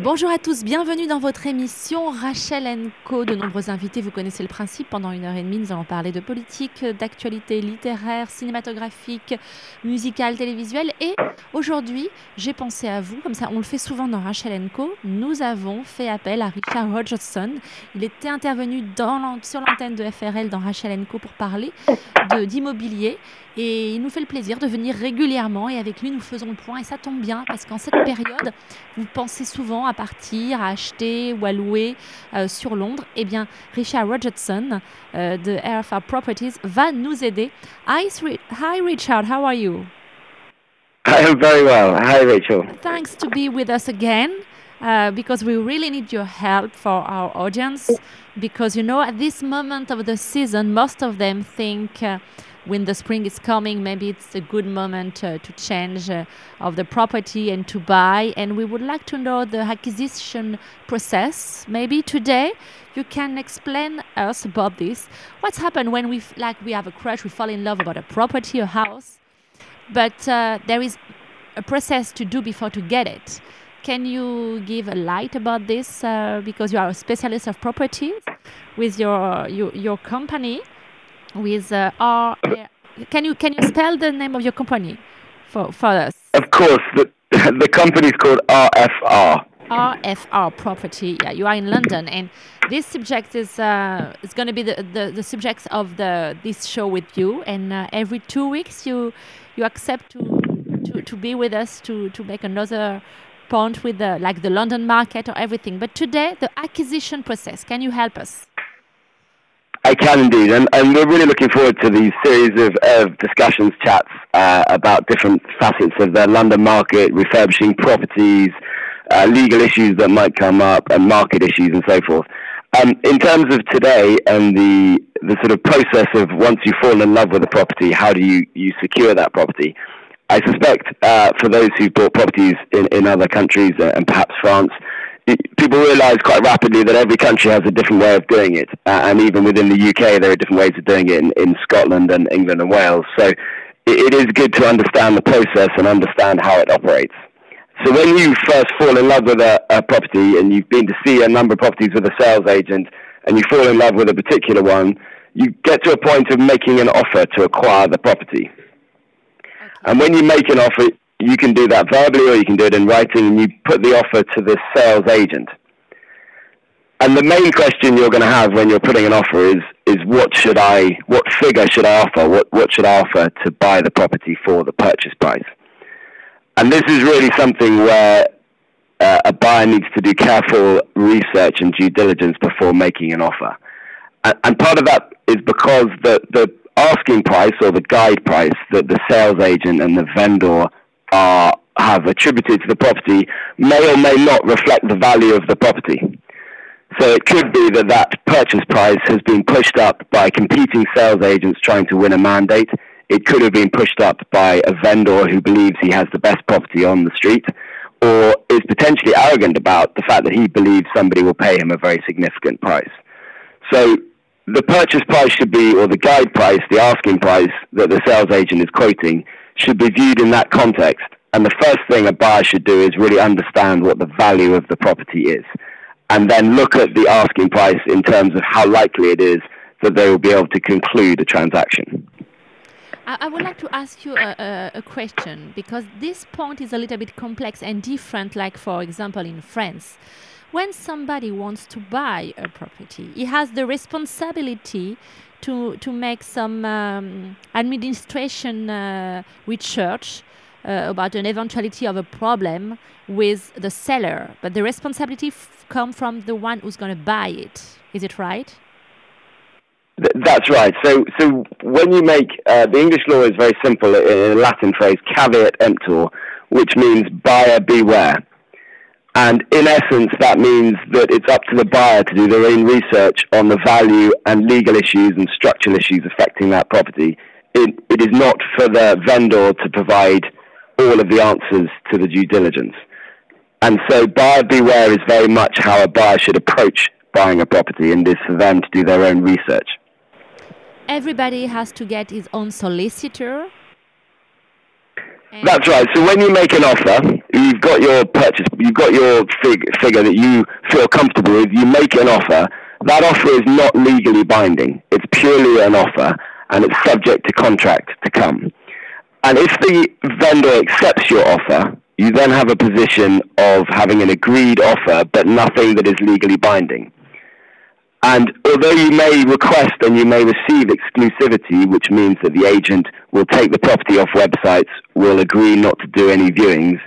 Bonjour à tous, bienvenue dans votre émission Rachel Co. De nombreux invités, vous connaissez le principe. Pendant une heure et demie, nous allons parler de politique, d'actualité littéraire, cinématographique, musicale, télévisuelle. Et aujourd'hui, j'ai pensé à vous, comme ça on le fait souvent dans Rachel Co. Nous avons fait appel à Richard Rogerson. Il était intervenu sur l'antenne de FRL dans Rachel Co. pour parler d'immobilier. Et il nous fait le plaisir de venir régulièrement et avec lui nous faisons le point et ça tombe bien parce qu'en cette période, vous pensez souvent à partir, à acheter ou à louer euh, sur Londres. Eh bien, Richard Rogerson euh, de RFR Properties va nous aider. Hi, hi Richard, how are you? I am very well. Hi Rachel. Thanks to be with us again. Uh, because we really need your help for our audience. Because you know, at this moment of the season, most of them think uh, when the spring is coming, maybe it's a good moment uh, to change uh, of the property and to buy. And we would like to know the acquisition process. Maybe today you can explain us about this. What's happened when we like we have a crush, we fall in love about a property, a house, but uh, there is a process to do before to get it. Can you give a light about this uh, because you are a specialist of properties with your your, your company? With uh, R. Can you can you spell the name of your company for for us? Of course, the the company is called RFR. RFR Property. Yeah, you are in London, and this subject is uh, is going to be the, the the subject of the this show with you. And uh, every two weeks, you you accept to to to be with us to to make another point with the like the London market or everything. But today, the acquisition process. Can you help us? I can indeed, and, and we're really looking forward to these series of, of discussions, chats uh, about different facets of the London market, refurbishing properties, uh, legal issues that might come up, and market issues and so forth. Um, in terms of today and the the sort of process of once you fall in love with a property, how do you, you secure that property? I suspect uh, for those who've bought properties in, in other countries uh, and perhaps France, people realise quite rapidly that every country has a different way of doing it, uh, and even within the UK, there are different ways of doing it in, in Scotland and England and Wales. So it, it is good to understand the process and understand how it operates. So when you first fall in love with a, a property and you've been to see a number of properties with a sales agent, and you fall in love with a particular one, you get to a point of making an offer to acquire the property. Okay. And when you make an offer, you can do that verbally or you can do it in writing and you put the offer to the sales agent. And the main question you're going to have when you're putting an offer is, is what should I, what figure should I offer? What, what should I offer to buy the property for the purchase price? And this is really something where uh, a buyer needs to do careful research and due diligence before making an offer. And, and part of that is because the, the asking price or the guide price that the sales agent and the vendor are have attributed to the property may or may not reflect the value of the property. So it could be that that purchase price has been pushed up by competing sales agents trying to win a mandate. It could have been pushed up by a vendor who believes he has the best property on the street or is potentially arrogant about the fact that he believes somebody will pay him a very significant price. So the purchase price should be, or the guide price, the asking price that the sales agent is quoting should be viewed in that context. And the first thing a buyer should do is really understand what the value of the property is. And then look at the asking price in terms of how likely it is that they will be able to conclude a transaction. I would like to ask you a, a, a, question because this point is a little bit complex and different, like, for example, in France. When somebody wants to buy a property, he has the responsibility to to make some um, administration uh, research uh, about an eventuality of a problem with the seller, but the responsibility come from the one who's going to buy it. Is it right? Th that's right. So, so when you make uh, the English law is very simple in a Latin phrase, caveat emptor, which means buyer beware. And in essence, that means that it's up to the buyer to do their own research on the value and legal issues and structural issues affecting that property. It, it is not for the vendor to provide all of the answers to the due diligence. And so buyer beware is very much how a buyer should approach buying a property and is for them to do their own research. Everybody has to get his own solicitor. That's right. So when you make an offer, you've got your purchase, you've got your fig, figure that you feel comfortable with, you make an offer. That offer is not legally binding. It's purely an offer, and it's subject to contract to come. And if the vendor accepts your offer, you then have a position of having an agreed offer, but nothing that is legally binding. And although you may request and you may receive exclusivity, which means that the agent will take the property off websites, will agree not to do any viewings,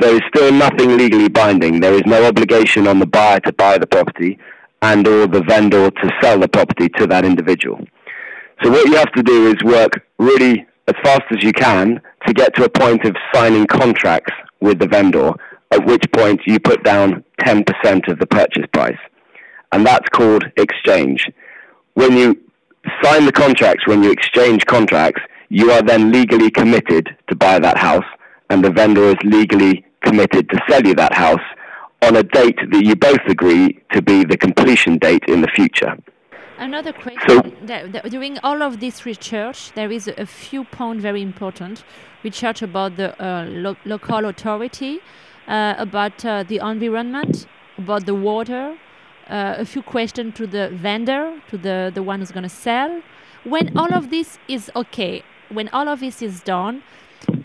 there is still nothing legally binding. There is no obligation on the buyer to buy the property and or the vendor to sell the property to that individual. So what you have to do is work really as fast as you can to get to a point of signing contracts with the vendor, at which point you put down 10% of the purchase price. And that's called exchange. When you sign the contracts, when you exchange contracts, you are then legally committed to buy that house, and the vendor is legally committed to sell you that house on a date that you both agree to be the completion date in the future. Another question. So, during all of this research, there is a few points very important. Research about the uh, lo local authority, uh, about uh, the environment, about the water, uh, a few questions to the vendor, to the, the one who's going to sell. When all of this is okay, when all of this is done,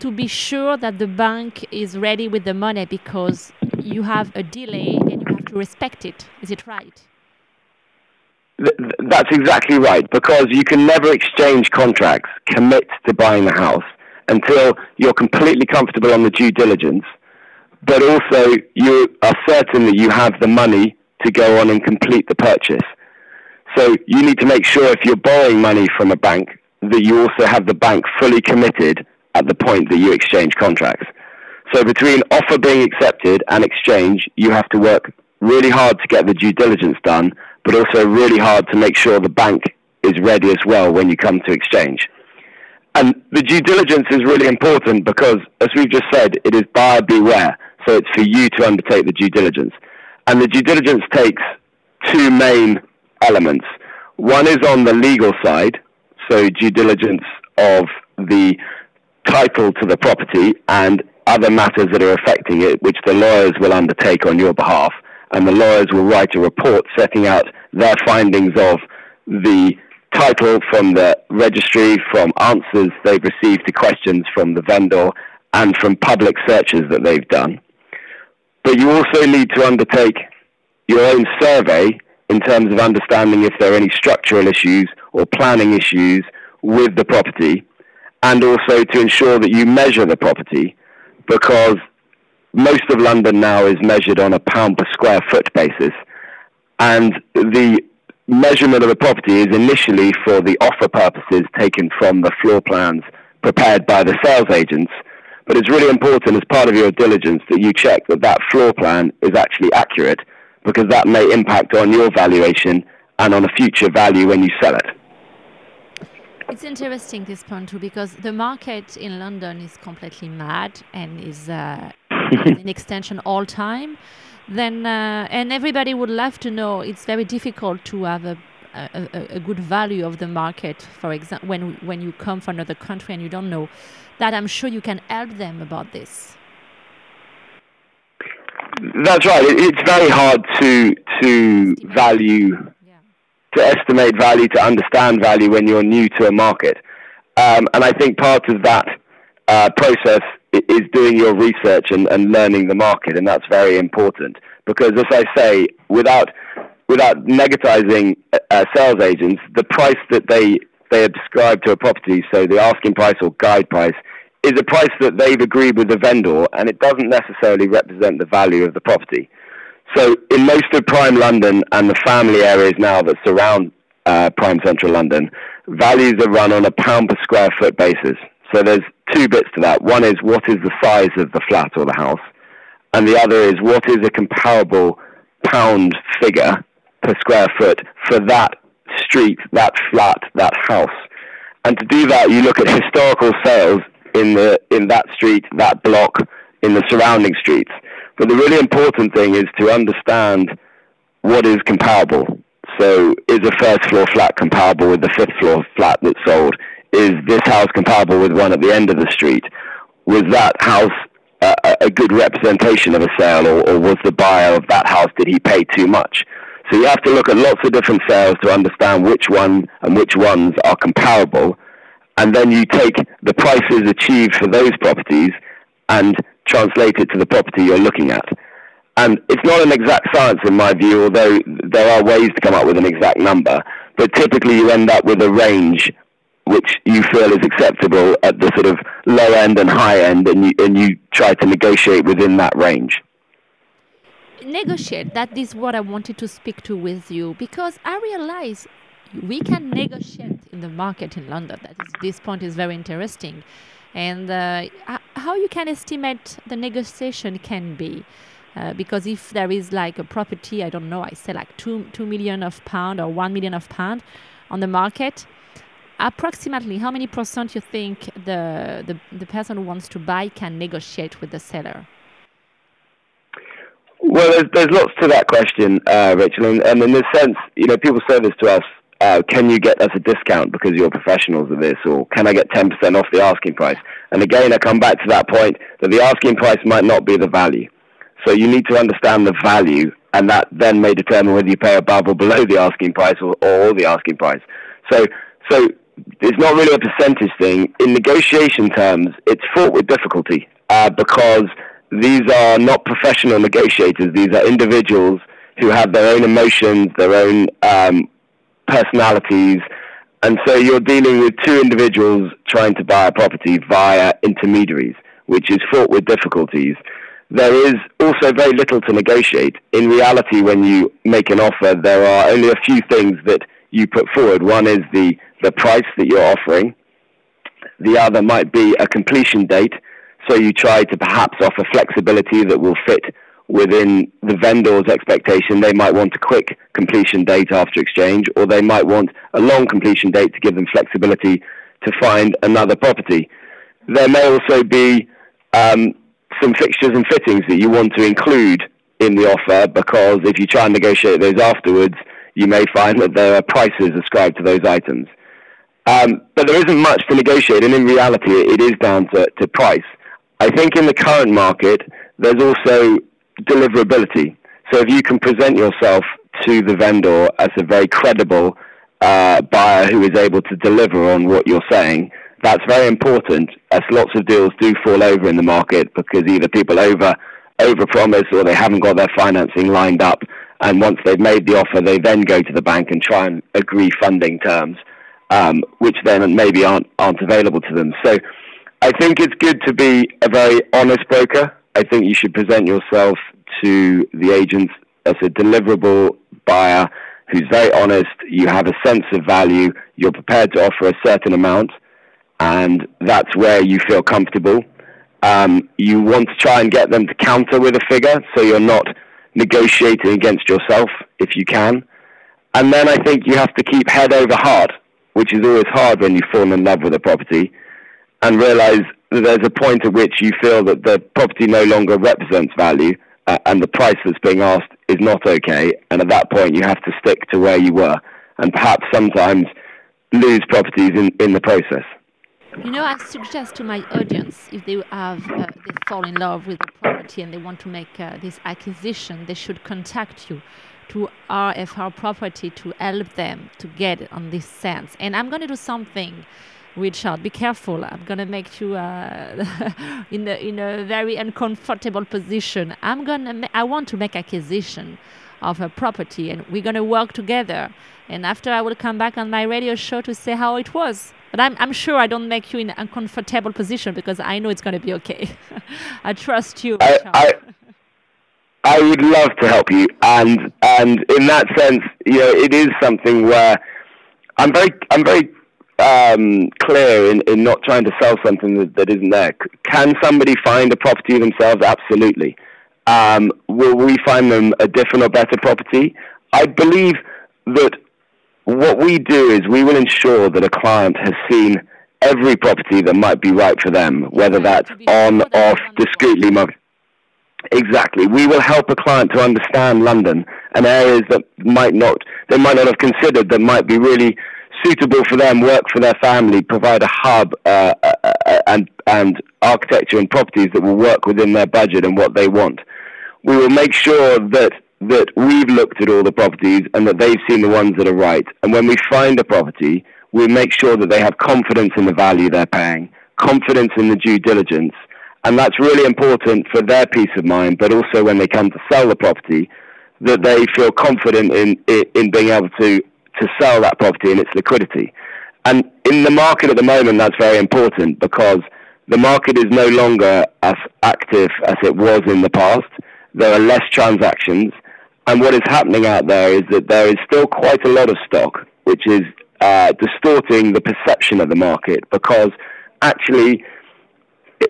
to be sure that the bank is ready with the money because you have a delay and you have to respect it. Is it right? That's exactly right, because you can never exchange contracts, commit to buying the house until you're completely comfortable on the due diligence, but also you are certain that you have the money to go on and complete the purchase. So you need to make sure if you're borrowing money from a bank that you also have the bank fully committed at the point that you exchange contracts. So between offer being accepted and exchange, you have to work really hard to get the due diligence done but also really hard to make sure the bank is ready as well when you come to exchange. And the due diligence is really important because, as we've just said, it is buyer beware. So it's for you to undertake the due diligence. And the due diligence takes two main elements. One is on the legal side, so due diligence of the title to the property and other matters that are affecting it, which the lawyers will undertake on your behalf and the lawyers will write a report setting out their findings of the title from the registry, from answers they've received to questions from the vendor, and from public searches that they've done. But you also need to undertake your own survey in terms of understanding if there are any structural issues or planning issues with the property, and also to ensure that you measure the property because most of London now is measured on a pound per square foot basis, and the measurement of the property is initially for the offer purposes taken from the floor plans prepared by the sales agents. But it's really important as part of your diligence that you check that that floor plan is actually accurate because that may impact on your valuation and on a future value when you sell it. It's interesting this point too because the market in London is completely mad and is uh, in extension all time. Then uh, and everybody would love to know. It's very difficult to have a a, a, good value of the market. For example, when when you come from another country and you don't know that, I'm sure you can help them about this. That's right. It's very hard to to value to estimate value, to understand value when you're new to a market. Um, and I think part of that uh, process is doing your research and, and learning the market, and that's very important. Because, as I say, without without negatizing uh, sales agents, the price that they they ascribe to a property, so the asking price or guide price, is a price that they've agreed with the vendor, and it doesn't necessarily represent the value of the property. So in most of prime London and the family areas now that surround uh, prime central London, values are run on a pound per square foot basis. So there's two bits to that. One is what is the size of the flat or the house, and the other is what is a comparable pound figure per square foot for that street, that flat, that house. And to do that, you look at historical sales in the in that street, that block, in the surrounding streets. But the really important thing is to understand what is comparable. So is a first floor flat comparable with the fifth floor flat that's sold? Is this house comparable with one at the end of the street? Was that house a, a good representation of a sale, or, or was the buyer of that house did he pay too much? So you have to look at lots of different sales to understand which one and which ones are comparable, and then you take the prices achieved for those properties and translate it to the property you're looking at. And it's not an exact science in my view, although there are ways to come up with an exact number. But typically you end up with a range which you feel is acceptable at the sort of low end and high end, and you, and you try to negotiate within that range. Negotiate, that is what I wanted to speak to with you, because I realize we can negotiate in the market in London. That is, this point is very interesting. And uh, how you can estimate the negotiation can be. Uh, because if there is like a property, I don't know, I say like two two million of pound or one million of pound on the market, approximately how many percent you think the, the, the person who wants to buy can negotiate with the seller? Well, there's, there's lots to that question, uh, Rachel, and, and in this sense, you know, people say this to us, uh, can you get us a discount because you're professionals of this, or can I get 10% off the asking price? And again, I come back to that point that the asking price might not be the value. So you need to understand the value, and that then may determine whether you pay above or below the asking price or, or the asking price. So, so it's not really a percentage thing. In negotiation terms, it's fraught with difficulty uh, because these are not professional negotiators. These are individuals who have their own emotions, their own um, personalities, and so you're dealing with two individuals trying to buy a property via intermediaries, which is fraught with difficulties. There is also very little to negotiate. In reality, when you make an offer, there are only a few things that you put forward. One is the the price that you're offering. The other might be a completion date. So you try to perhaps offer flexibility that will fit within the vendor's expectation. They might want a quick completion date after exchange, or they might want a long completion date to give them flexibility to find another property. There may also be um, some fixtures and fittings that you want to include in the offer because if you try and negotiate those afterwards, you may find that there are prices ascribed to those items. Um, but there isn't much to negotiate, and in reality, it is down to, to price. I think in the current market, there's also deliverability. So if you can present yourself to the vendor as a very credible uh, buyer who is able to deliver on what you're saying, that's very important as lots of deals do fall over in the market because either people over overpromise or they haven't got their financing lined up and once they've made the offer they then go to the bank and try and agree funding terms um, which then maybe aren't aren't available to them. So I think it's good to be a very honest broker. I think you should present yourself to the agents as a deliverable buyer who's very honest. You have a sense of value. You're prepared to offer a certain amount, and that's where you feel comfortable. Um, you want to try and get them to counter with a figure, so you're not negotiating against yourself if you can. And then I think you have to keep head over heart which is always hard when you fall in love with a property, and realize there's a point at which you feel that the property no longer represents value uh, and the price that's being asked is not okay. And at that point, you have to stick to where you were and perhaps sometimes lose properties in, in the process. You know, I suggest to my audience if they have uh, they fall in love with the property and they want to make uh, this acquisition, they should contact you to RFR property to help them to get on this sense. And I'm going to do something, Richard. Be careful. I'm going to make you uh, in a in a very uncomfortable position. I'm gonna. I want to make acquisition of a property, and we're going to work together. And after, I will come back on my radio show to say how it was. But I'm, I'm sure I don't make you in an uncomfortable position because I know it's going to be okay. I trust you. I, I, I would love to help you, and and in that sense, you know, it is something where I'm very I'm very um, clear in, in not trying to sell something that, that isn't there. Can somebody find a property themselves? Absolutely. Um, will we find them a different or better property? I believe that what we do is we will ensure that a client has seen every property that might be right for them, whether that's on, off, discreetly. Exactly. We will help a client to understand London and areas that might not they might not have considered that might be really suitable for them, work for their family, provide a hub uh, uh, uh, and and architecture and properties that will work within their budget and what they want. We will make sure that that we've looked at all the properties and that they've seen the ones that are right. And when we find a property, we make sure that they have confidence in the value they're paying, confidence in the due diligence, and that's really important for their peace of mind, but also when they come to sell the property, that they feel confident in, in being able to, to sell that property and its liquidity. And in the market at the moment, that's very important because the market is no longer as active as it was in the past. There are less transactions. And what is happening out there is that there is still quite a lot of stock, which is uh, distorting the perception of the market because actually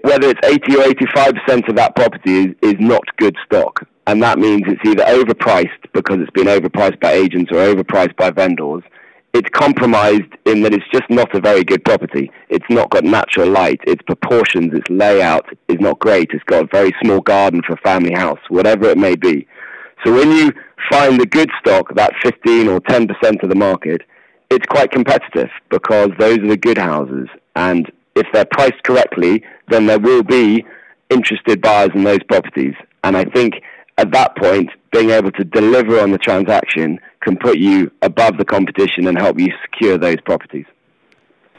whether it's 80 or 85% of that property is, is not good stock. And that means it's either overpriced because it's been overpriced by agents or overpriced by vendors. It's compromised in that it's just not a very good property. It's not got natural light. Its proportions, its layout is not great. It's got a very small garden for a family house, whatever it may be. So when you find the good stock, that 15 or 10% of the market, it's quite competitive because those are the good houses. And if they're priced correctly, then there will be interested buyers in those properties. And I think at that point, being able to deliver on the transaction can put you above the competition and help you secure those properties.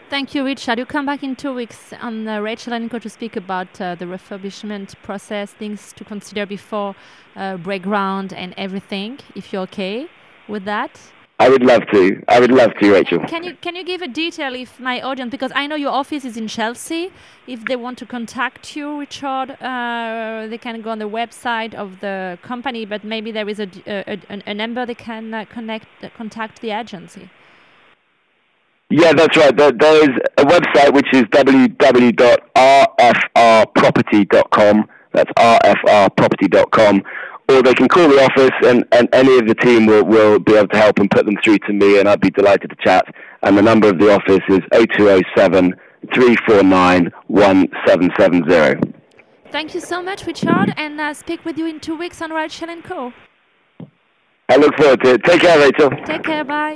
Thank you, Richard. You come back in two weeks on uh, Rachel and Co to speak about uh, the refurbishment process, things to consider before uh, break ground and everything. If you're okay with that. I would love to. I would love to, Rachel. Can you can you give a detail if my audience because I know your office is in Chelsea. If they want to contact you, Richard, uh, they can go on the website of the company. But maybe there is a a, a number they can uh, connect uh, contact the agency. Yeah, that's right. There, there is a website which is www.rfrproperty.com. That's rfrproperty.com or they can call the office and, and any of the team will, will be able to help and put them through to me and I'd be delighted to chat. And the number of the office is 0207 349 1770. Thank you so much, Richard, and uh, speak with you in two weeks on Rachel & Co. I look forward to it. Take care, Rachel. Take care, bye.